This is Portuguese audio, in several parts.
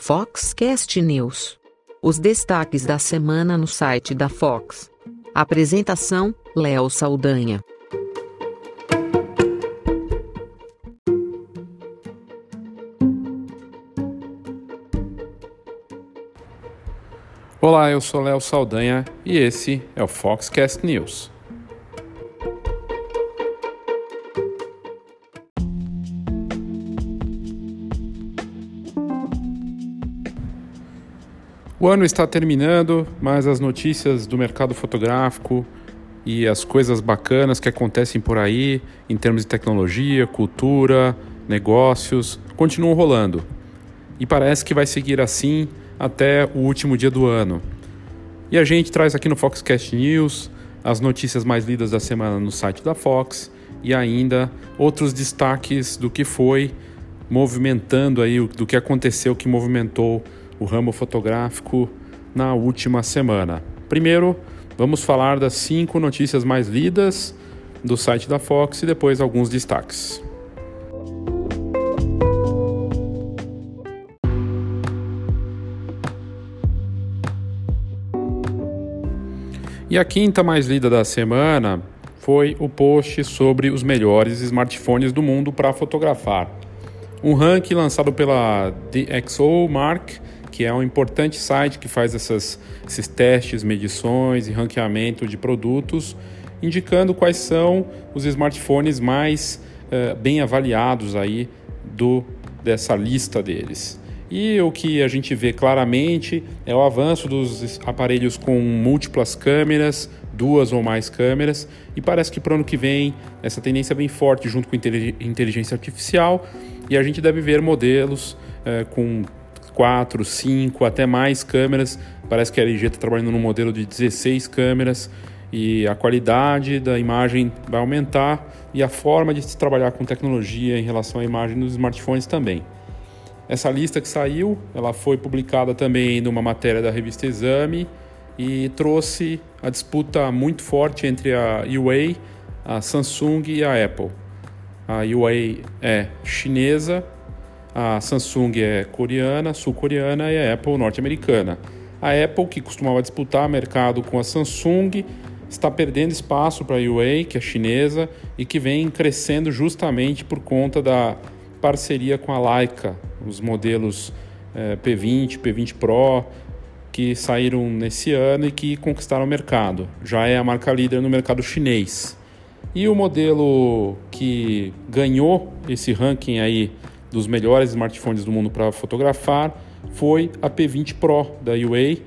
Foxcast News. Os destaques da semana no site da Fox. Apresentação: Léo Saldanha. Olá, eu sou Léo Saldanha e esse é o Foxcast News. O ano está terminando, mas as notícias do mercado fotográfico e as coisas bacanas que acontecem por aí, em termos de tecnologia, cultura, negócios, continuam rolando. E parece que vai seguir assim até o último dia do ano. E a gente traz aqui no Foxcast News as notícias mais lidas da semana no site da Fox e ainda outros destaques do que foi movimentando aí, do que aconteceu que movimentou o ramo fotográfico na última semana. Primeiro, vamos falar das cinco notícias mais lidas do site da Fox e depois alguns destaques. E a quinta mais lida da semana foi o post sobre os melhores smartphones do mundo para fotografar. Um ranking lançado pela DxO Mark que é um importante site que faz essas, esses testes, medições e ranqueamento de produtos, indicando quais são os smartphones mais uh, bem avaliados aí do, dessa lista deles. E o que a gente vê claramente é o avanço dos aparelhos com múltiplas câmeras, duas ou mais câmeras, e parece que para o ano que vem essa tendência vem forte junto com inteligência artificial, e a gente deve ver modelos uh, com quatro, cinco, até mais câmeras. Parece que a LG está trabalhando num modelo de 16 câmeras e a qualidade da imagem vai aumentar e a forma de se trabalhar com tecnologia em relação à imagem nos smartphones também. Essa lista que saiu, ela foi publicada também numa matéria da revista Exame e trouxe a disputa muito forte entre a Huawei, a Samsung e a Apple. A Huawei é chinesa a Samsung é coreana, sul-coreana e a Apple norte-americana. A Apple, que costumava disputar mercado com a Samsung, está perdendo espaço para a Huawei, que é chinesa, e que vem crescendo justamente por conta da parceria com a Leica, os modelos é, P20, P20 Pro, que saíram nesse ano e que conquistaram o mercado. Já é a marca líder no mercado chinês. E o modelo que ganhou esse ranking aí dos melhores smartphones do mundo para fotografar foi a P20 Pro da Huawei,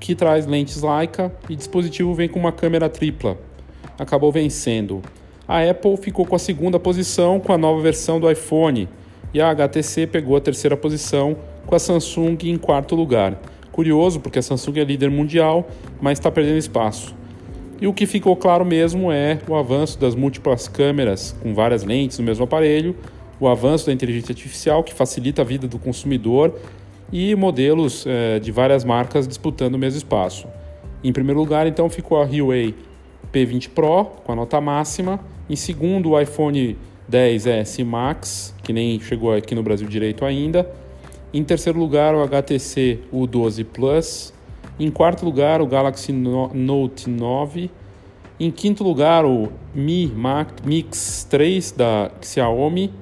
que traz lentes Leica e dispositivo vem com uma câmera tripla. Acabou vencendo. A Apple ficou com a segunda posição com a nova versão do iPhone e a HTC pegou a terceira posição com a Samsung em quarto lugar. Curioso porque a Samsung é líder mundial, mas está perdendo espaço. E o que ficou claro mesmo é o avanço das múltiplas câmeras com várias lentes no mesmo aparelho, o avanço da inteligência artificial, que facilita a vida do consumidor, e modelos é, de várias marcas disputando o mesmo espaço. Em primeiro lugar, então, ficou a Huawei P20 Pro, com a nota máxima. Em segundo, o iPhone 10S Max, que nem chegou aqui no Brasil direito ainda. Em terceiro lugar, o HTC U12 Plus. Em quarto lugar, o Galaxy Note 9. Em quinto lugar, o Mi Mix 3 da Xiaomi.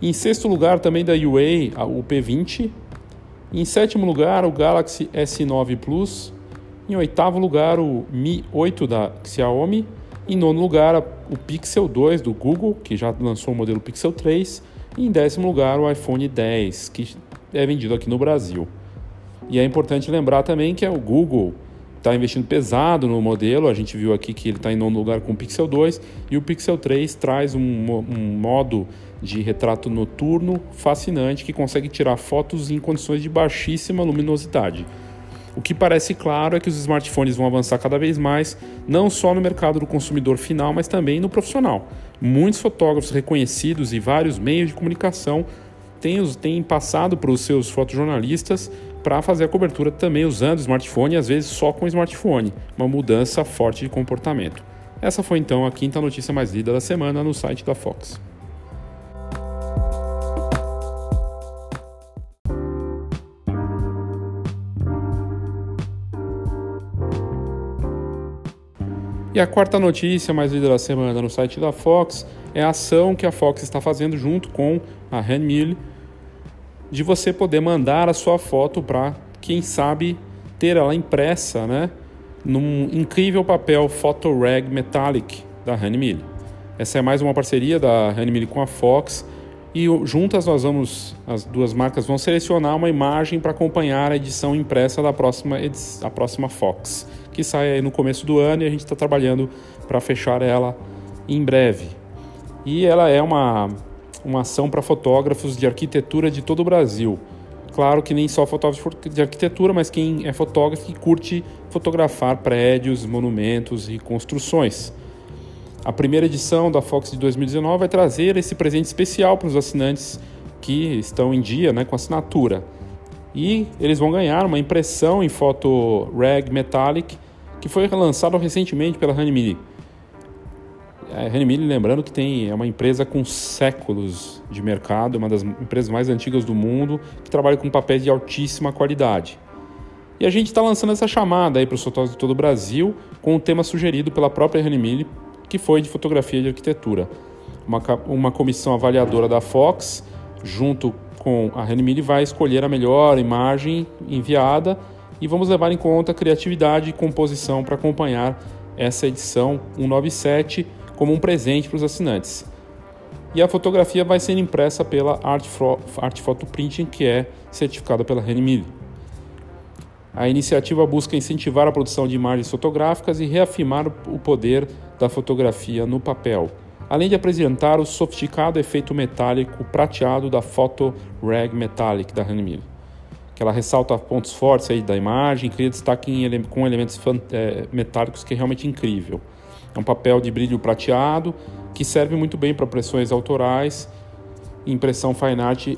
Em sexto lugar, também da Huawei, o P20. Em sétimo lugar, o Galaxy S9 Plus. Em oitavo lugar, o Mi 8 da Xiaomi. Em nono lugar, o Pixel 2 do Google, que já lançou o modelo Pixel 3. E em décimo lugar, o iPhone 10, que é vendido aqui no Brasil. E é importante lembrar também que é o Google está investindo pesado no modelo. A gente viu aqui que ele está em nono lugar com o Pixel 2 e o Pixel 3 traz um, um modo de retrato noturno fascinante que consegue tirar fotos em condições de baixíssima luminosidade. O que parece claro é que os smartphones vão avançar cada vez mais, não só no mercado do consumidor final, mas também no profissional. Muitos fotógrafos reconhecidos e vários meios de comunicação têm, têm passado para os seus fotojornalistas para fazer a cobertura também usando smartphone e às vezes só com smartphone, uma mudança forte de comportamento. Essa foi então a quinta notícia mais lida da semana no site da Fox. E a quarta notícia mais lida da semana no site da Fox é a ação que a Fox está fazendo junto com a Handmill de você poder mandar a sua foto para, quem sabe, ter ela impressa, né, num incrível papel Photoreg Metallic da Handmill. Essa é mais uma parceria da Handmill com a Fox e juntas nós vamos, as duas marcas vão selecionar uma imagem para acompanhar a edição impressa da próxima, a próxima Fox, que sai no começo do ano e a gente está trabalhando para fechar ela em breve. E ela é uma, uma ação para fotógrafos de arquitetura de todo o Brasil. Claro que nem só fotógrafos de arquitetura, mas quem é fotógrafo que curte fotografar prédios, monumentos e construções. A primeira edição da Fox de 2019 vai trazer esse presente especial para os assinantes que estão em dia né, com assinatura. E eles vão ganhar uma impressão em foto Reg Metallic que foi lançada recentemente pela Hanmili. A Hanmili, lembrando que tem, é uma empresa com séculos de mercado, uma das empresas mais antigas do mundo, que trabalha com papéis de altíssima qualidade. E a gente está lançando essa chamada aí para os fotógrafos de todo o Brasil, com o tema sugerido pela própria Hanmili que foi de fotografia de arquitetura. Uma, uma comissão avaliadora da Fox, junto com a Renmille, vai escolher a melhor imagem enviada e vamos levar em conta criatividade e composição para acompanhar essa edição 197 como um presente para os assinantes. E a fotografia vai ser impressa pela Art, Photo Printing, que é certificada pela Renmille. A iniciativa busca incentivar a produção de imagens fotográficas e reafirmar o poder da fotografia no papel, além de apresentar o sofisticado efeito metálico prateado da Photo Rag Metallic da Hanmil, que ela ressalta pontos fortes aí da imagem, cria destaque ele com elementos é, metálicos que é realmente incrível. É um papel de brilho prateado que serve muito bem para pressões autorais, impressão fine art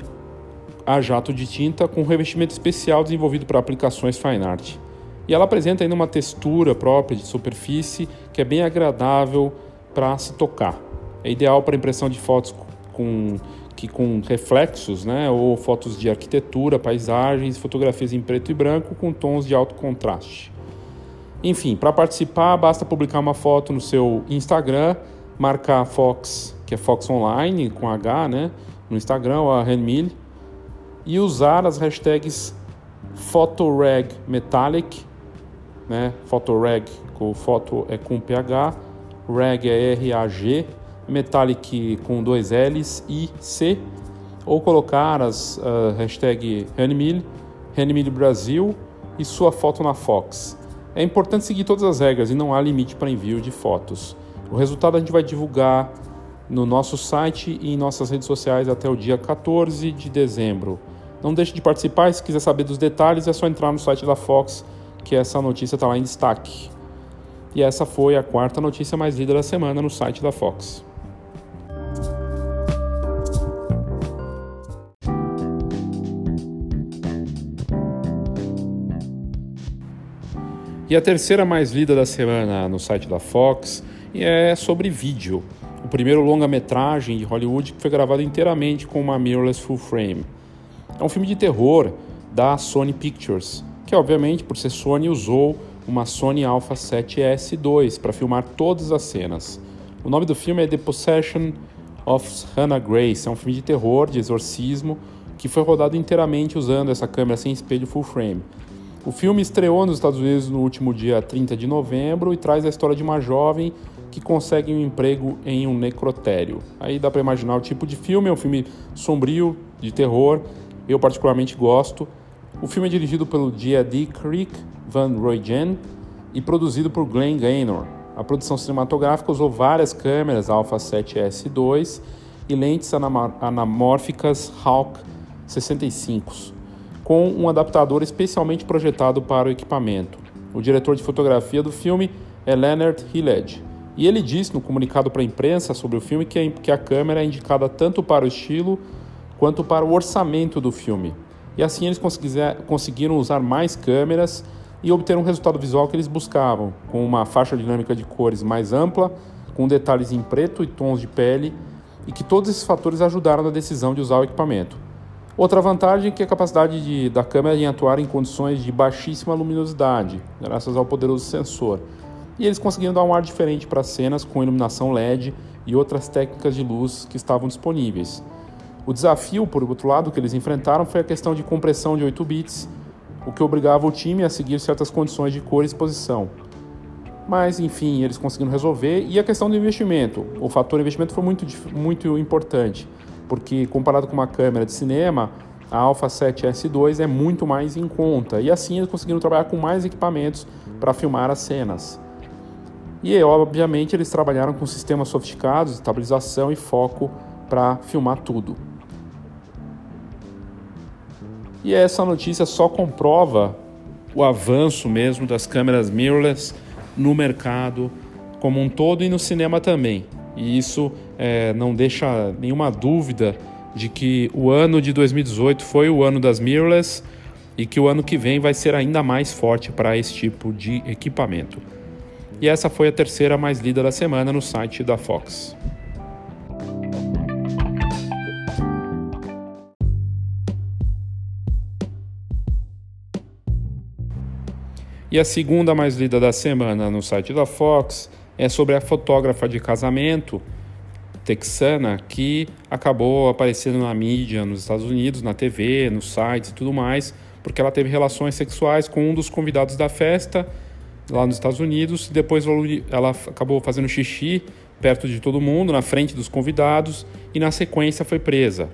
a jato de tinta com revestimento especial desenvolvido para aplicações fine art. E ela apresenta ainda uma textura própria de superfície que é bem agradável para se tocar. É ideal para impressão de fotos com, que, com reflexos, né, ou fotos de arquitetura, paisagens, fotografias em preto e branco com tons de alto contraste. Enfim, para participar basta publicar uma foto no seu Instagram, marcar Fox, que é Fox Online com H, né, no Instagram ou a Renmil e usar as hashtags Photoreg Metallic, né? Photoreg com foto é com PH, reg é R-A-G, Metallic com dois L's e C, ou colocar as uh, hashtag Renmil, Renmil Brasil e sua foto na Fox. É importante seguir todas as regras e não há limite para envio de fotos. O resultado a gente vai divulgar no nosso site e em nossas redes sociais até o dia 14 de dezembro. Não deixe de participar se quiser saber dos detalhes é só entrar no site da Fox, que essa notícia está lá em destaque. E essa foi a quarta notícia mais lida da semana no site da Fox. E a terceira mais lida da semana no site da Fox é sobre vídeo. O primeiro longa-metragem de Hollywood que foi gravado inteiramente com uma mirrorless full frame. É um filme de terror da Sony Pictures, que obviamente, por ser Sony, usou uma Sony Alpha 7S2 para filmar todas as cenas. O nome do filme é The Possession of Hannah Grace, é um filme de terror, de exorcismo, que foi rodado inteiramente usando essa câmera sem espelho full frame. O filme estreou nos Estados Unidos no último dia 30 de novembro e traz a história de uma jovem que consegue um emprego em um necrotério. Aí dá para imaginar o tipo de filme, é um filme sombrio, de terror, eu particularmente gosto. O filme é dirigido pelo J.D. Creek Van Roygen e produzido por Glenn Gaynor. A produção cinematográfica usou várias câmeras Alpha 7S2 e lentes anamórficas Hawk 65, com um adaptador especialmente projetado para o equipamento. O diretor de fotografia do filme é Leonard Hilled, e ele disse no comunicado para a imprensa sobre o filme que a câmera é indicada tanto para o estilo quanto para o orçamento do filme. E assim eles conseguiram usar mais câmeras e obter um resultado visual que eles buscavam, com uma faixa dinâmica de cores mais ampla, com detalhes em preto e tons de pele, e que todos esses fatores ajudaram na decisão de usar o equipamento. Outra vantagem é que a capacidade de, da câmera em atuar em condições de baixíssima luminosidade, graças ao poderoso sensor. E eles conseguiram dar um ar diferente para as cenas com iluminação LED e outras técnicas de luz que estavam disponíveis. O desafio, por outro lado, que eles enfrentaram foi a questão de compressão de 8 bits, o que obrigava o time a seguir certas condições de cor e exposição. Mas, enfim, eles conseguiram resolver. E a questão do investimento. O fator investimento foi muito, muito importante, porque comparado com uma câmera de cinema, a Alpha 7S2 é muito mais em conta. E assim eles conseguiram trabalhar com mais equipamentos para filmar as cenas. E, obviamente, eles trabalharam com sistemas sofisticados, estabilização e foco para filmar tudo. E essa notícia só comprova o avanço mesmo das câmeras mirrorless no mercado como um todo e no cinema também. E isso é, não deixa nenhuma dúvida de que o ano de 2018 foi o ano das mirrorless e que o ano que vem vai ser ainda mais forte para esse tipo de equipamento. E essa foi a terceira mais lida da semana no site da Fox. E a segunda mais lida da semana no site da Fox é sobre a fotógrafa de casamento texana que acabou aparecendo na mídia nos Estados Unidos, na TV, nos sites e tudo mais, porque ela teve relações sexuais com um dos convidados da festa lá nos Estados Unidos. Depois ela acabou fazendo xixi perto de todo mundo, na frente dos convidados, e na sequência foi presa.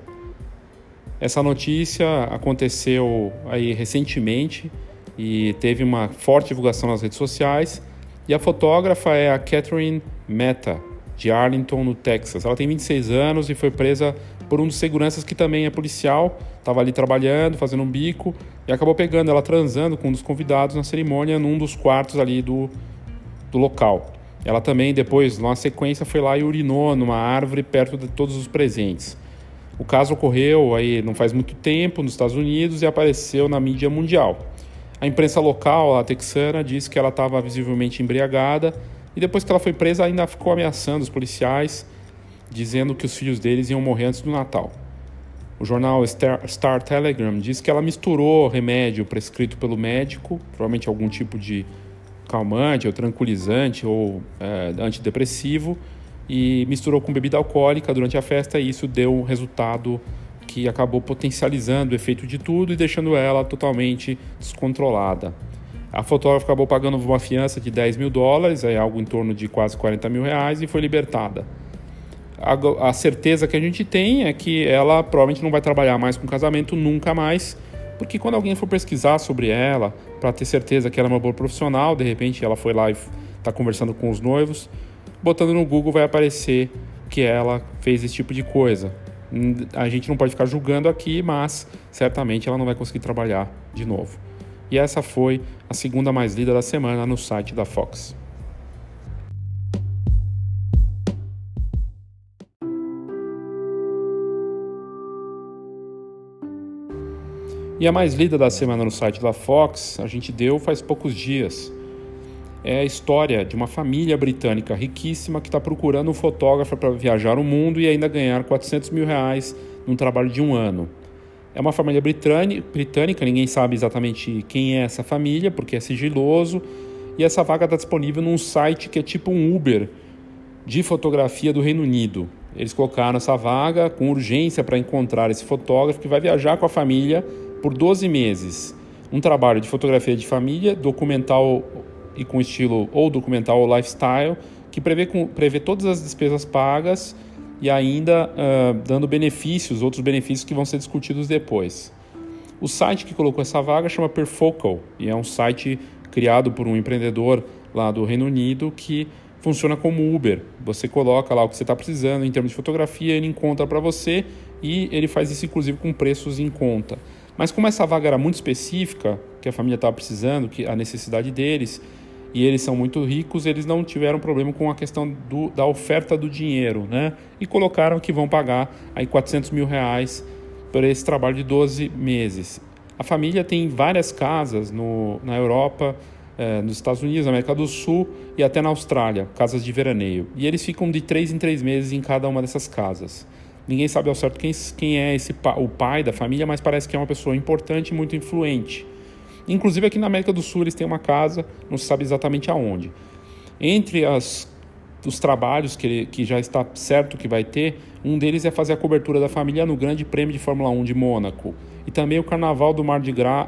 Essa notícia aconteceu aí recentemente e teve uma forte divulgação nas redes sociais. E a fotógrafa é a Catherine Meta, de Arlington, no Texas. Ela tem 26 anos e foi presa por um dos seguranças que também é policial, estava ali trabalhando, fazendo um bico, e acabou pegando ela transando com um dos convidados na cerimônia num dos quartos ali do, do local. Ela também, depois, na sequência, foi lá e urinou numa árvore perto de todos os presentes. O caso ocorreu aí não faz muito tempo nos Estados Unidos e apareceu na mídia mundial. A imprensa local, a texana, disse que ela estava visivelmente embriagada e depois que ela foi presa ainda ficou ameaçando os policiais, dizendo que os filhos deles iam morrer antes do Natal. O jornal Star, Star Telegram diz que ela misturou remédio prescrito pelo médico, provavelmente algum tipo de calmante ou tranquilizante ou é, antidepressivo, e misturou com bebida alcoólica durante a festa e isso deu um resultado que acabou potencializando o efeito de tudo e deixando ela totalmente descontrolada. A fotógrafa acabou pagando uma fiança de 10 mil dólares, é algo em torno de quase 40 mil reais, e foi libertada. A, a certeza que a gente tem é que ela provavelmente não vai trabalhar mais com casamento nunca mais, porque quando alguém for pesquisar sobre ela, para ter certeza que ela é uma boa profissional, de repente ela foi lá e está conversando com os noivos, botando no Google vai aparecer que ela fez esse tipo de coisa. A gente não pode ficar julgando aqui, mas certamente ela não vai conseguir trabalhar de novo. E essa foi a segunda mais lida da semana no site da Fox. E a mais lida da semana no site da Fox, a gente deu faz poucos dias é a história de uma família britânica riquíssima que está procurando um fotógrafo para viajar o mundo e ainda ganhar 400 mil reais num trabalho de um ano. É uma família britânica, ninguém sabe exatamente quem é essa família, porque é sigiloso, e essa vaga está disponível num site que é tipo um Uber de fotografia do Reino Unido. Eles colocaram essa vaga com urgência para encontrar esse fotógrafo que vai viajar com a família por 12 meses. Um trabalho de fotografia de família, documental e com estilo ou documental ou lifestyle, que prevê, prevê todas as despesas pagas e ainda uh, dando benefícios, outros benefícios que vão ser discutidos depois. O site que colocou essa vaga chama Perfocal e é um site criado por um empreendedor lá do Reino Unido que funciona como Uber. Você coloca lá o que você está precisando em termos de fotografia, ele encontra para você e ele faz isso inclusive com preços em conta. Mas como essa vaga era muito específica, que a família estava precisando, que a necessidade deles, e eles são muito ricos, eles não tiveram problema com a questão do, da oferta do dinheiro, né? E colocaram que vão pagar aí 400 mil reais por esse trabalho de 12 meses. A família tem várias casas no, na Europa, eh, nos Estados Unidos, na América do Sul e até na Austrália, casas de veraneio. E eles ficam de três em três meses em cada uma dessas casas. Ninguém sabe ao certo quem, quem é esse o pai da família, mas parece que é uma pessoa importante e muito influente. Inclusive aqui na América do Sul eles têm uma casa, não se sabe exatamente aonde. Entre as, os trabalhos que, que já está certo que vai ter, um deles é fazer a cobertura da família no Grande Prêmio de Fórmula 1 de Mônaco e também o Carnaval do Mar de Gras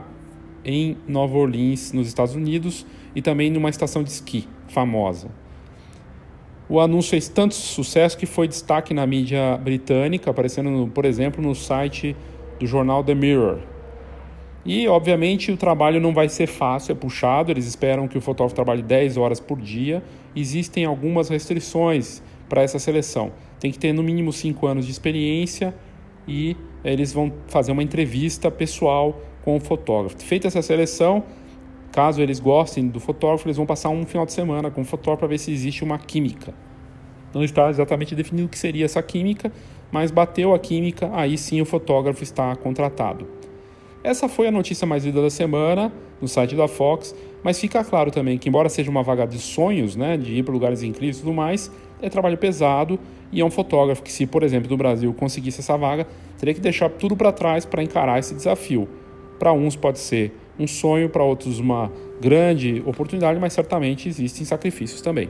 em Nova Orleans, nos Estados Unidos, e também numa estação de esqui famosa. O anúncio fez tanto sucesso que foi destaque na mídia britânica, aparecendo, por exemplo, no site do jornal The Mirror. E, obviamente, o trabalho não vai ser fácil, é puxado. Eles esperam que o fotógrafo trabalhe 10 horas por dia. Existem algumas restrições para essa seleção. Tem que ter no mínimo 5 anos de experiência e eles vão fazer uma entrevista pessoal com o fotógrafo. Feita essa seleção, caso eles gostem do fotógrafo, eles vão passar um final de semana com o fotógrafo para ver se existe uma química. Não está exatamente definido o que seria essa química, mas bateu a química, aí sim o fotógrafo está contratado. Essa foi a notícia mais lida da semana no site da Fox, mas fica claro também que, embora seja uma vaga de sonhos, né, de ir para lugares incríveis e tudo mais, é trabalho pesado e é um fotógrafo que, se, por exemplo, do Brasil conseguisse essa vaga, teria que deixar tudo para trás para encarar esse desafio. Para uns pode ser um sonho, para outros uma grande oportunidade, mas certamente existem sacrifícios também.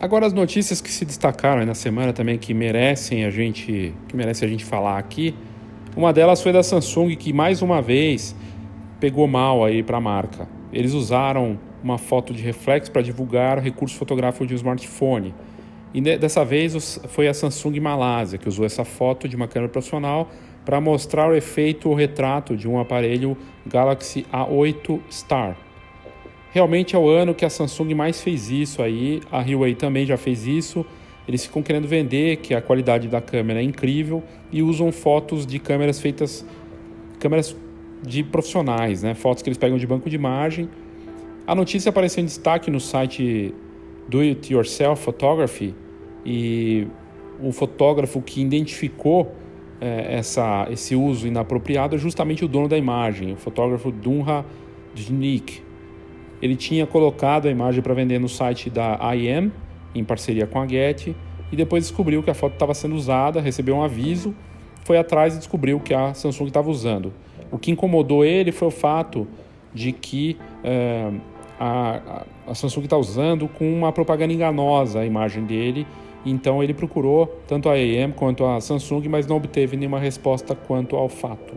Agora as notícias que se destacaram na semana também que merecem a gente, que merece a gente falar aqui. Uma delas foi da Samsung que mais uma vez pegou mal aí para a marca. Eles usaram uma foto de reflexo para divulgar o recurso fotográfico de um smartphone. E dessa vez foi a Samsung Malásia que usou essa foto de uma câmera profissional para mostrar o efeito ou retrato de um aparelho Galaxy A8 Star. Realmente é o ano que a Samsung mais fez isso aí, a Huawei também já fez isso. Eles ficam querendo vender que a qualidade da câmera é incrível e usam fotos de câmeras feitas câmeras de profissionais, né? Fotos que eles pegam de banco de imagem. A notícia apareceu em destaque no site Do It Yourself Photography e o fotógrafo que identificou é, essa, esse uso inapropriado é justamente o dono da imagem, o fotógrafo Dunha Dnik. Ele tinha colocado a imagem para vender no site da IM, em parceria com a Getty, e depois descobriu que a foto estava sendo usada, recebeu um aviso, foi atrás e descobriu que a Samsung estava usando. O que incomodou ele foi o fato de que é, a, a Samsung está usando com uma propaganda enganosa a imagem dele, então ele procurou tanto a AM quanto a Samsung, mas não obteve nenhuma resposta quanto ao fato.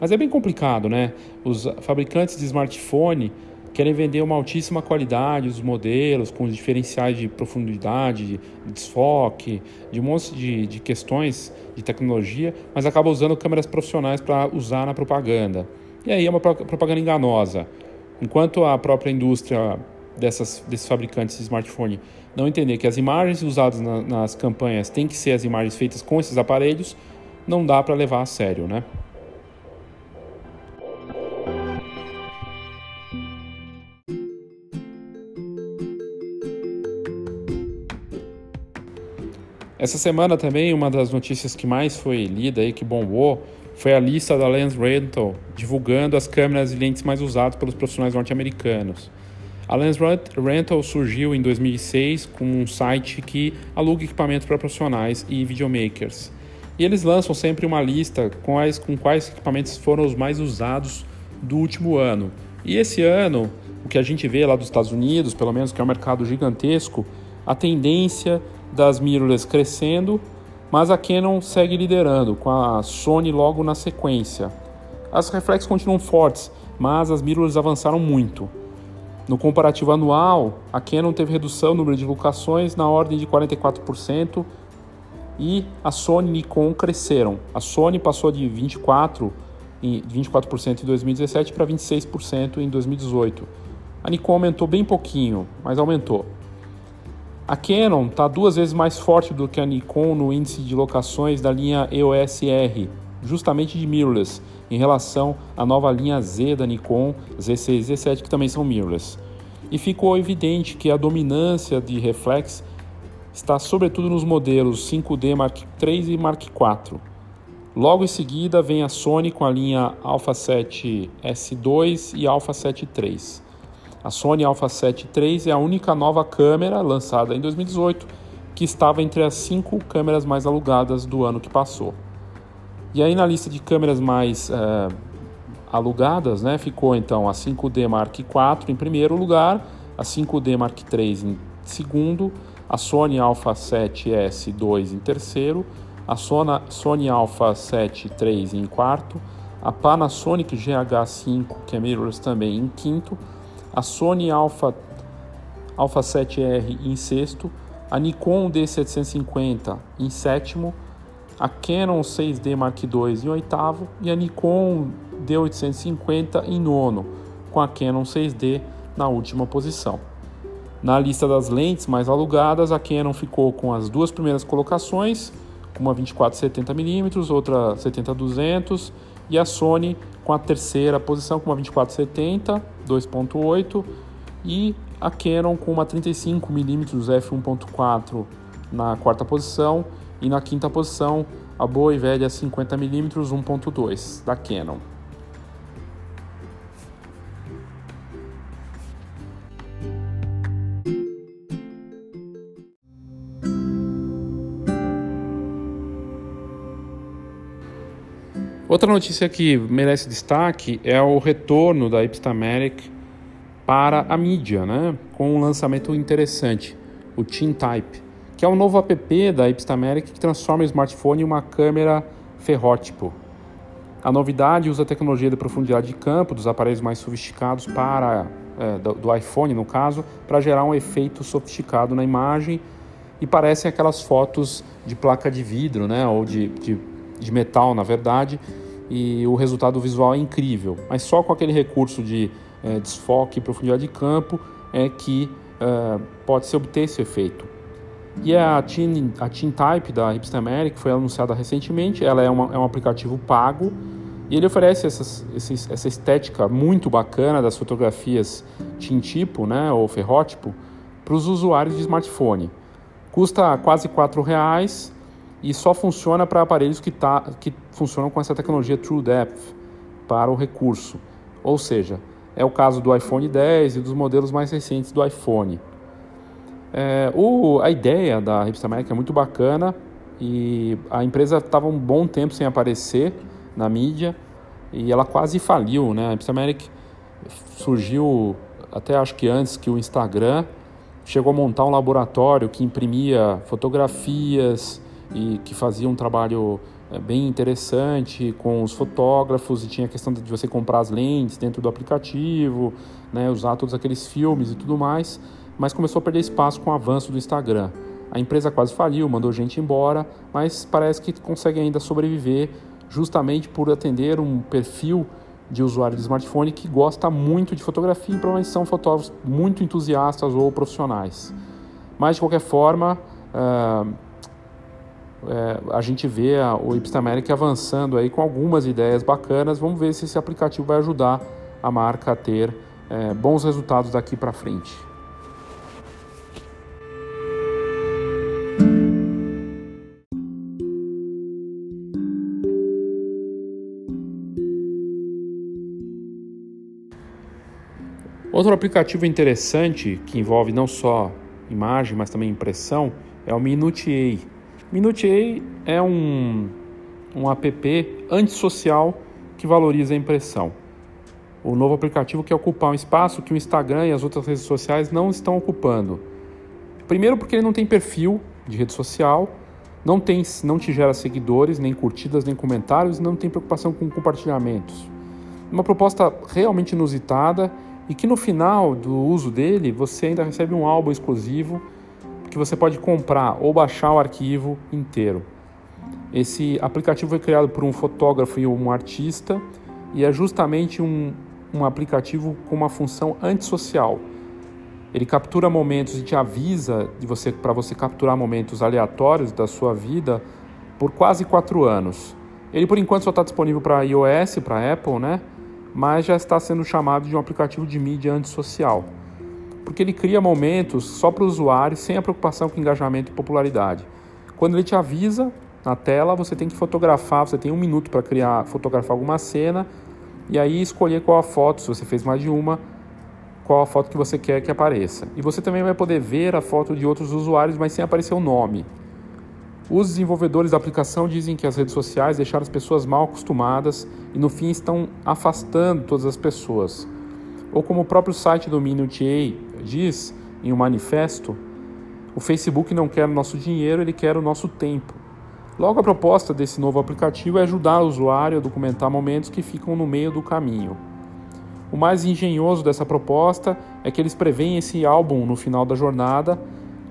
Mas é bem complicado, né? Os fabricantes de smartphone querem vender uma altíssima qualidade dos modelos, com diferenciais de profundidade, de desfoque, de um monte de, de questões de tecnologia, mas acabam usando câmeras profissionais para usar na propaganda. E aí é uma propaganda enganosa. Enquanto a própria indústria dessas, desses fabricantes de smartphone não entender que as imagens usadas na, nas campanhas têm que ser as imagens feitas com esses aparelhos, não dá para levar a sério, né? Essa semana também uma das notícias que mais foi lida e que bombou foi a lista da Lens Rental divulgando as câmeras e lentes mais usadas pelos profissionais norte-americanos. A Lens Rental surgiu em 2006 com um site que aluga equipamentos para profissionais e videomakers. E eles lançam sempre uma lista com quais, com quais equipamentos foram os mais usados do último ano. E esse ano, o que a gente vê lá dos Estados Unidos, pelo menos que é um mercado gigantesco, a tendência das mirrorless crescendo, mas a Canon segue liderando, com a Sony logo na sequência. As reflex continuam fortes, mas as mirrorless avançaram muito. No comparativo anual, a Canon teve redução no número de locações na ordem de 44% e a Sony e Nikon cresceram. A Sony passou de 24 em 24% em 2017 para 26% em 2018. A Nikon aumentou bem pouquinho, mas aumentou. A Canon está duas vezes mais forte do que a Nikon no índice de locações da linha EOS R justamente de mirrorless em relação à nova linha Z da Nikon Z6 e Z7 que também são mirrorless. E ficou evidente que a dominância de reflex está sobretudo nos modelos 5D Mark III e Mark IV. Logo em seguida vem a Sony com a linha Alpha 7 S2 e Alpha 7 III. A Sony Alpha 7 III é a única nova câmera lançada em 2018 que estava entre as cinco câmeras mais alugadas do ano que passou. E aí na lista de câmeras mais é, alugadas, né, ficou então a 5D Mark IV em primeiro lugar, a 5D Mark III em segundo, a Sony Alpha 7S II em terceiro, a Sony Alpha 7 III em quarto, a Panasonic GH5, que é mirrorless também, em quinto, a Sony Alpha, Alpha 7R em sexto, a Nikon D750 em sétimo, a Canon 6D Mark II em oitavo e a Nikon D850 em nono, com a Canon 6D na última posição. Na lista das lentes mais alugadas, a Canon ficou com as duas primeiras colocações, uma 24-70mm, outra 70-200, e a Sony com a terceira posição com uma 24-70 2.8 e a Canon com uma 35mm f1.4 na quarta posição e na quinta posição a boa e velha 50mm 1.2 da Canon. Outra notícia que merece destaque é o retorno da Ipstamatic para a mídia, né? com um lançamento interessante, o TinType, que é um novo app da Ipstamatic que transforma o smartphone em uma câmera ferrótipo. A novidade usa a tecnologia de profundidade de campo dos aparelhos mais sofisticados para é, do, do iPhone, no caso, para gerar um efeito sofisticado na imagem e parecem aquelas fotos de placa de vidro, né, ou de, de, de metal, na verdade, e o resultado visual é incrível. Mas só com aquele recurso de é, desfoque e profundidade de campo é que é, pode se obter esse efeito. E a Teen, a Teen Type da Hipster que foi anunciada recentemente, ela é, uma, é um aplicativo pago e ele oferece essas, esses, essa estética muito bacana das fotografias Teen Tipo, né, ou ferrótipo, para os usuários de smartphone. Custa quase R$ reais e só funciona para aparelhos que, tá, que funcionam com essa tecnologia True Depth para o recurso. Ou seja, é o caso do iPhone 10 e dos modelos mais recentes do iPhone. É, o, a ideia da Hipster Mac é muito bacana e a empresa estava um bom tempo sem aparecer na mídia e ela quase faliu, né? A Hipster Mac surgiu até acho que antes que o Instagram chegou a montar um laboratório que imprimia fotografias e que fazia um trabalho é, bem interessante com os fotógrafos e tinha a questão de você comprar as lentes dentro do aplicativo, né, usar todos aqueles filmes e tudo mais, mas começou a perder espaço com o avanço do Instagram. A empresa quase faliu, mandou gente embora, mas parece que consegue ainda sobreviver justamente por atender um perfil de usuário de smartphone que gosta muito de fotografia e provavelmente são fotógrafos muito entusiastas ou profissionais. Mas de qualquer forma, uh, é, a gente vê a, o Ipstameric avançando aí com algumas ideias bacanas. Vamos ver se esse aplicativo vai ajudar a marca a ter é, bons resultados daqui para frente. Outro aplicativo interessante que envolve não só imagem, mas também impressão é o Minutiei. Minutiei é um, um app antissocial que valoriza a impressão. O novo aplicativo quer ocupar um espaço que o Instagram e as outras redes sociais não estão ocupando. Primeiro porque ele não tem perfil de rede social, não, tem, não te gera seguidores, nem curtidas, nem comentários, não tem preocupação com compartilhamentos. Uma proposta realmente inusitada e que no final do uso dele você ainda recebe um álbum exclusivo que você pode comprar ou baixar o arquivo inteiro. Esse aplicativo foi criado por um fotógrafo e um artista e é justamente um, um aplicativo com uma função antissocial. Ele captura momentos e te avisa de você para você capturar momentos aleatórios da sua vida por quase quatro anos. Ele por enquanto só está disponível para iOS, para Apple, né? Mas já está sendo chamado de um aplicativo de mídia antissocial, porque ele cria momentos só para o usuário sem a preocupação com engajamento e popularidade. Quando ele te avisa na tela, você tem que fotografar, você tem um minuto para criar, fotografar alguma cena e aí escolher qual a foto, se você fez mais de uma, qual a foto que você quer que apareça. E você também vai poder ver a foto de outros usuários, mas sem aparecer o nome. Os desenvolvedores da aplicação dizem que as redes sociais deixaram as pessoas mal acostumadas e no fim estão afastando todas as pessoas. Ou como o próprio site do Minutiae diz em um manifesto, o Facebook não quer o nosso dinheiro, ele quer o nosso tempo. Logo, a proposta desse novo aplicativo é ajudar o usuário a documentar momentos que ficam no meio do caminho. O mais engenhoso dessa proposta é que eles preveem esse álbum no final da jornada,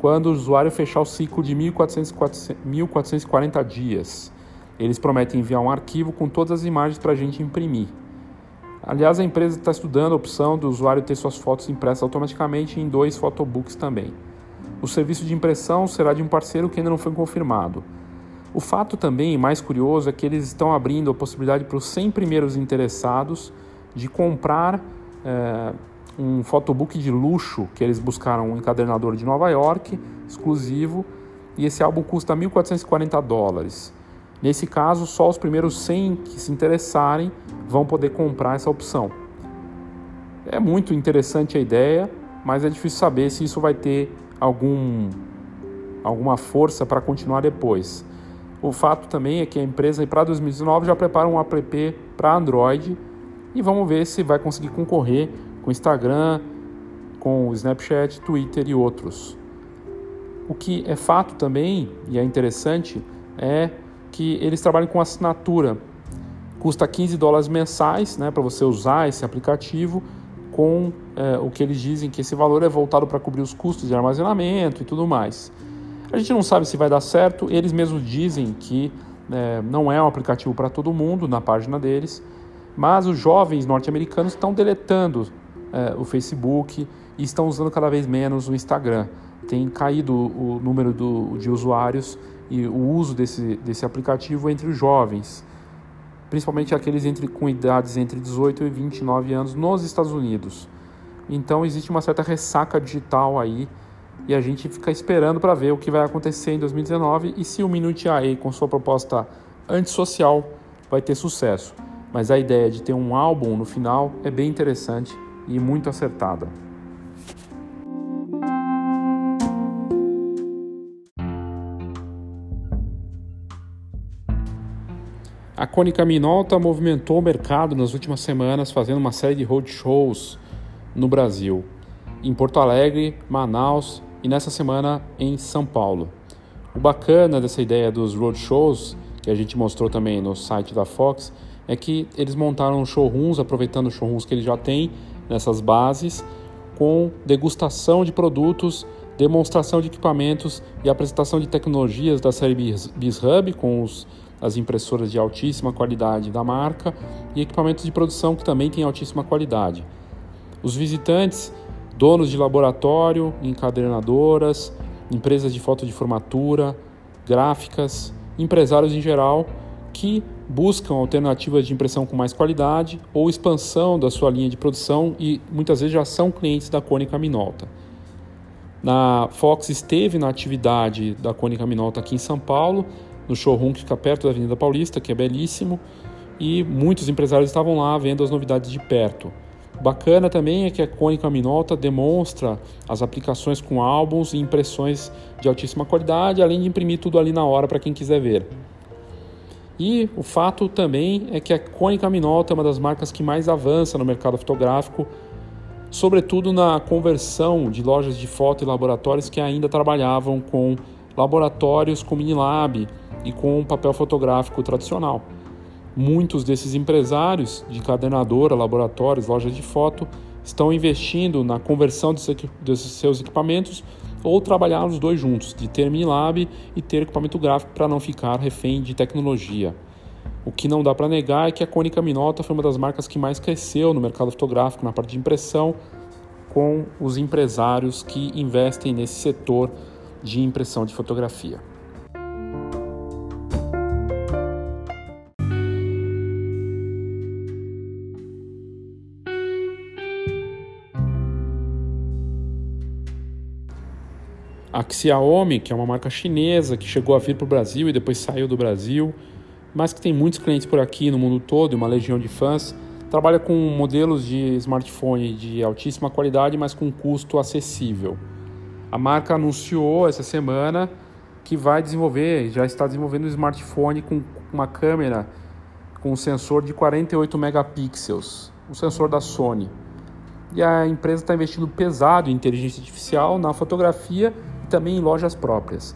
quando o usuário fechar o ciclo de 1440 dias. Eles prometem enviar um arquivo com todas as imagens para a gente imprimir. Aliás, a empresa está estudando a opção do usuário ter suas fotos impressas automaticamente em dois photobooks também. O serviço de impressão será de um parceiro que ainda não foi confirmado. O fato também mais curioso é que eles estão abrindo a possibilidade para os 100 primeiros interessados de comprar é, um photobook de luxo que eles buscaram um encadernador de Nova York, exclusivo, e esse álbum custa 1.440 dólares. Nesse caso, só os primeiros 100 que se interessarem vão poder comprar essa opção. É muito interessante a ideia, mas é difícil saber se isso vai ter algum, alguma força para continuar depois. O fato também é que a empresa para 2019 já prepara um app para Android e vamos ver se vai conseguir concorrer com Instagram, com o Snapchat, Twitter e outros. O que é fato também, e é interessante, é que eles trabalham com assinatura. Custa 15 dólares mensais né, para você usar esse aplicativo, com é, o que eles dizem que esse valor é voltado para cobrir os custos de armazenamento e tudo mais. A gente não sabe se vai dar certo, eles mesmos dizem que é, não é um aplicativo para todo mundo na página deles, mas os jovens norte-americanos estão deletando é, o Facebook e estão usando cada vez menos o Instagram. Tem caído o número do, de usuários e o uso desse, desse aplicativo entre os jovens, principalmente aqueles entre, com idades entre 18 e 29 anos nos Estados Unidos. Então existe uma certa ressaca digital aí e a gente fica esperando para ver o que vai acontecer em 2019 e se o Minute AI com sua proposta antissocial vai ter sucesso mas a ideia de ter um álbum no final é bem interessante e muito acertada. A Cônica Minolta movimentou o mercado nas últimas semanas fazendo uma série de roadshows no Brasil, em Porto Alegre, Manaus e nessa semana em São Paulo. O bacana dessa ideia dos roadshows, que a gente mostrou também no site da Fox, é que eles montaram showrooms, aproveitando os showrooms que eles já têm nessas bases, com degustação de produtos, demonstração de equipamentos e apresentação de tecnologias da série BizHub, com os, as impressoras de altíssima qualidade da marca e equipamentos de produção que também têm altíssima qualidade. Os visitantes, donos de laboratório, encadernadoras, empresas de foto de formatura, gráficas, empresários em geral, que buscam alternativas de impressão com mais qualidade ou expansão da sua linha de produção e muitas vezes já são clientes da Cônica Minolta. Na Fox esteve na atividade da Cônica Minolta aqui em São Paulo, no showroom que fica perto da Avenida Paulista, que é belíssimo, e muitos empresários estavam lá vendo as novidades de perto. Bacana também é que a Cônica Minolta demonstra as aplicações com álbuns e impressões de altíssima qualidade, além de imprimir tudo ali na hora para quem quiser ver. E o fato também é que a Konica Minolta é uma das marcas que mais avança no mercado fotográfico, sobretudo na conversão de lojas de foto e laboratórios que ainda trabalhavam com laboratórios com Minilab e com papel fotográfico tradicional. Muitos desses empresários de cadernadora, laboratórios, lojas de foto estão investindo na conversão desses seus equipamentos ou trabalhar os dois juntos, de ter Minilab e ter equipamento gráfico para não ficar refém de tecnologia. O que não dá para negar é que a Konica Minolta foi uma das marcas que mais cresceu no mercado fotográfico, na parte de impressão, com os empresários que investem nesse setor de impressão de fotografia. A Xiaomi, que é uma marca chinesa que chegou a vir para o Brasil e depois saiu do Brasil, mas que tem muitos clientes por aqui no mundo todo e uma legião de fãs, trabalha com modelos de smartphone de altíssima qualidade, mas com custo acessível. A marca anunciou essa semana que vai desenvolver, já está desenvolvendo um smartphone com uma câmera com um sensor de 48 megapixels, um sensor da Sony. E a empresa está investindo pesado em inteligência artificial na fotografia e também em lojas próprias.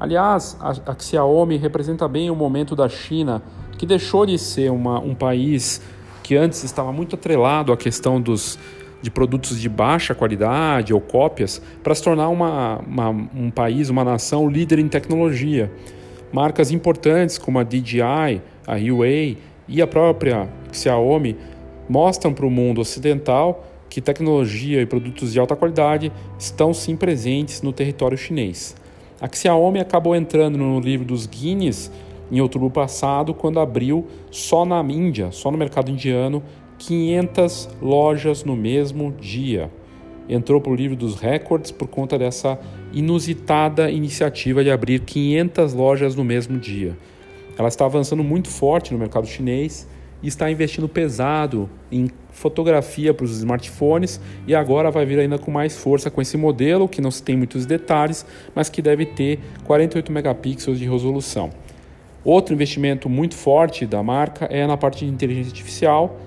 Aliás, a, Xiaomi representa bem o momento da China, que deixou de ser uma, um país que antes estava muito atrelado à questão dos, de produtos de baixa qualidade ou cópias, para se tornar uma, uma, um país, uma nação líder em tecnologia. Marcas importantes como a DJI, a Huawei e a própria Xiaomi mostram para o mundo ocidental que tecnologia e produtos de alta qualidade estão sim presentes no território chinês. A Xiaomi acabou entrando no livro dos Guinness em outubro passado, quando abriu só na Índia, só no mercado indiano, 500 lojas no mesmo dia. Entrou para o livro dos recordes por conta dessa inusitada iniciativa de abrir 500 lojas no mesmo dia. Ela está avançando muito forte no mercado chinês e está investindo pesado em fotografia para os smartphones e agora vai vir ainda com mais força com esse modelo que não se tem muitos detalhes, mas que deve ter 48 megapixels de resolução. Outro investimento muito forte da marca é na parte de inteligência artificial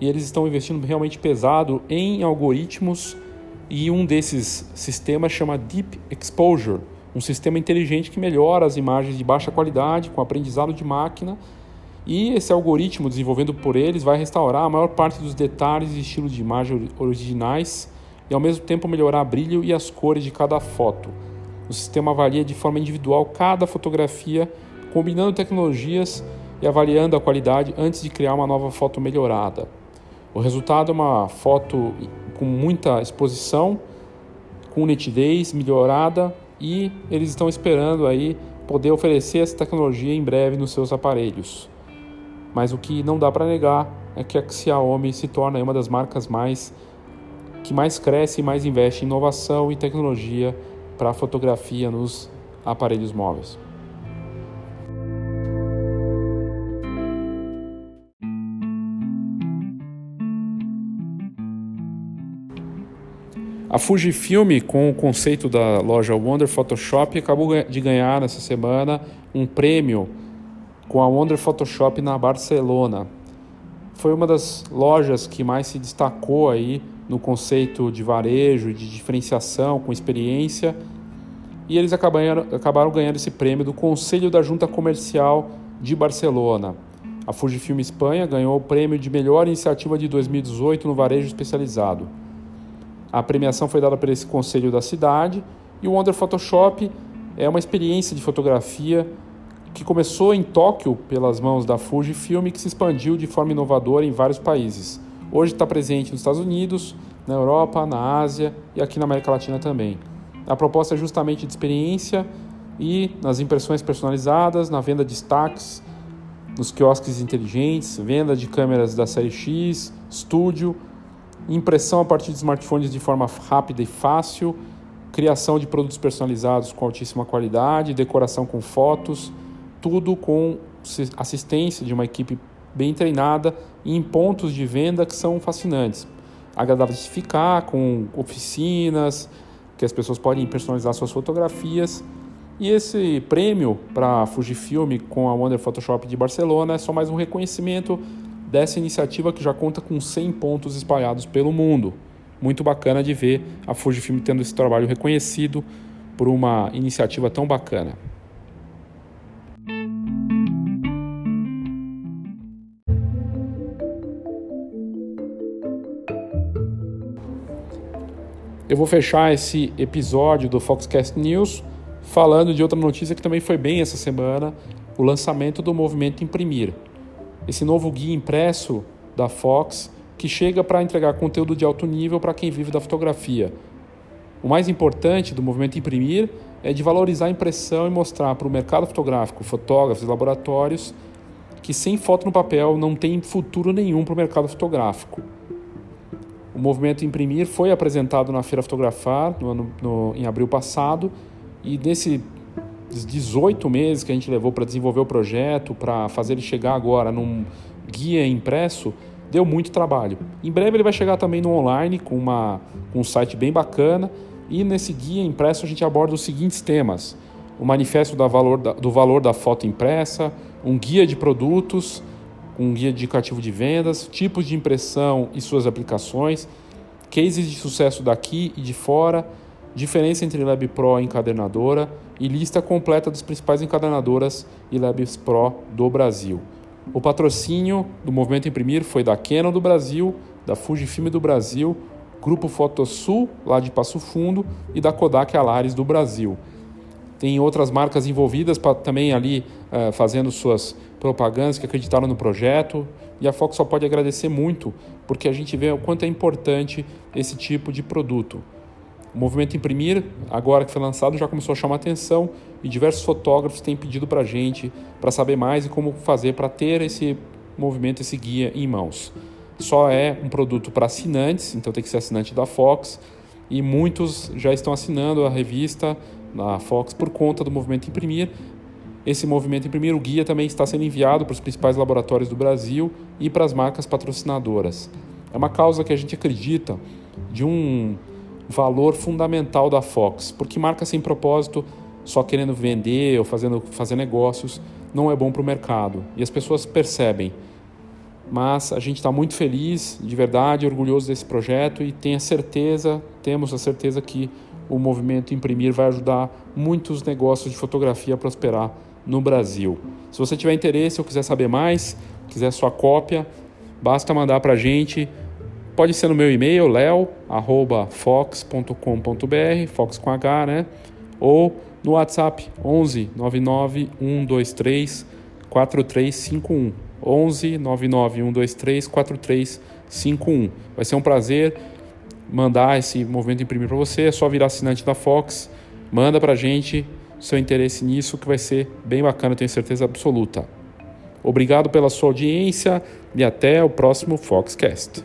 e eles estão investindo realmente pesado em algoritmos e um desses sistemas chama Deep Exposure, um sistema inteligente que melhora as imagens de baixa qualidade com aprendizado de máquina e esse algoritmo desenvolvido por eles vai restaurar a maior parte dos detalhes e estilos de imagem originais e ao mesmo tempo melhorar brilho e as cores de cada foto. O sistema avalia de forma individual cada fotografia, combinando tecnologias e avaliando a qualidade antes de criar uma nova foto melhorada. O resultado é uma foto com muita exposição, com nitidez melhorada e eles estão esperando aí poder oferecer essa tecnologia em breve nos seus aparelhos. Mas o que não dá para negar é que a Xiaomi se torna uma das marcas mais que mais cresce e mais investe em inovação e tecnologia para fotografia nos aparelhos móveis. A Fujifilm, com o conceito da loja Wonder Photoshop, acabou de ganhar nessa semana um prêmio com a Wonder Photoshop na Barcelona. Foi uma das lojas que mais se destacou aí no conceito de varejo, de diferenciação, com experiência. E eles acabaram, acabaram ganhando esse prêmio do Conselho da Junta Comercial de Barcelona. A Fujifilm Espanha ganhou o prêmio de melhor iniciativa de 2018 no varejo especializado. A premiação foi dada por esse conselho da cidade e o Wonder Photoshop é uma experiência de fotografia que começou em Tóquio pelas mãos da Fujifilm e que se expandiu de forma inovadora em vários países. Hoje está presente nos Estados Unidos, na Europa, na Ásia e aqui na América Latina também. A proposta é justamente de experiência e nas impressões personalizadas, na venda de destaques, nos quiosques inteligentes, venda de câmeras da série X, estúdio, impressão a partir de smartphones de forma rápida e fácil, criação de produtos personalizados com altíssima qualidade, decoração com fotos tudo com assistência de uma equipe bem treinada e em pontos de venda que são fascinantes. Agradáveis de ficar, com oficinas, que as pessoas podem personalizar suas fotografias. E esse prêmio para Fujifilm com a Wonder Photoshop de Barcelona é só mais um reconhecimento dessa iniciativa que já conta com 100 pontos espalhados pelo mundo. Muito bacana de ver a Fujifilm tendo esse trabalho reconhecido por uma iniciativa tão bacana. Eu vou fechar esse episódio do Foxcast News falando de outra notícia que também foi bem essa semana, o lançamento do movimento Imprimir. Esse novo guia impresso da Fox que chega para entregar conteúdo de alto nível para quem vive da fotografia. O mais importante do movimento Imprimir é de valorizar a impressão e mostrar para o mercado fotográfico, fotógrafos e laboratórios que sem foto no papel não tem futuro nenhum para o mercado fotográfico. O movimento Imprimir foi apresentado na Feira Fotografar no ano, no, em abril passado E nesses 18 meses que a gente levou para desenvolver o projeto, para fazer ele chegar agora num guia impresso, deu muito trabalho. Em breve ele vai chegar também no online com, uma, com um site bem bacana. E nesse guia impresso a gente aborda os seguintes temas: o manifesto valor da, do valor da foto impressa, um guia de produtos, um guia indicativo de vendas, tipos de impressão e suas aplicações, cases de sucesso daqui e de fora, diferença entre Lab Pro e encadernadora e lista completa das principais encadernadoras e Labs Pro do Brasil. O patrocínio do Movimento Imprimir foi da Canon do Brasil, da Fujifilm do Brasil, Grupo Fotosul, lá de Passo Fundo, e da Kodak Alares do Brasil. Tem outras marcas envolvidas pra, também ali uh, fazendo suas propagandas que acreditaram no projeto. E a Fox só pode agradecer muito, porque a gente vê o quanto é importante esse tipo de produto. O movimento Imprimir, agora que foi lançado, já começou a chamar atenção e diversos fotógrafos têm pedido para a gente para saber mais e como fazer para ter esse movimento, esse guia em mãos. Só é um produto para assinantes, então tem que ser assinante da Fox e muitos já estão assinando a revista na Fox por conta do movimento Imprimir. Esse movimento Imprimir, o guia também está sendo enviado para os principais laboratórios do Brasil e para as marcas patrocinadoras. É uma causa que a gente acredita de um valor fundamental da Fox, porque marca sem propósito, só querendo vender ou fazendo, fazer negócios, não é bom para o mercado. E as pessoas percebem. Mas a gente está muito feliz, de verdade, orgulhoso desse projeto e tem a certeza, temos a certeza que o movimento Imprimir vai ajudar muitos negócios de fotografia a prosperar no Brasil. Se você tiver interesse ou quiser saber mais, quiser sua cópia, basta mandar para a gente Pode ser no meu e-mail, leo@fox.com.br, fox com H, né? Ou no WhatsApp 11 99 123 4351. 11 99 123 4351. Vai ser um prazer mandar esse movimento imprimir para você. É só virar assinante da Fox. Manda para a gente seu interesse nisso, que vai ser bem bacana, tenho certeza absoluta. Obrigado pela sua audiência e até o próximo Foxcast.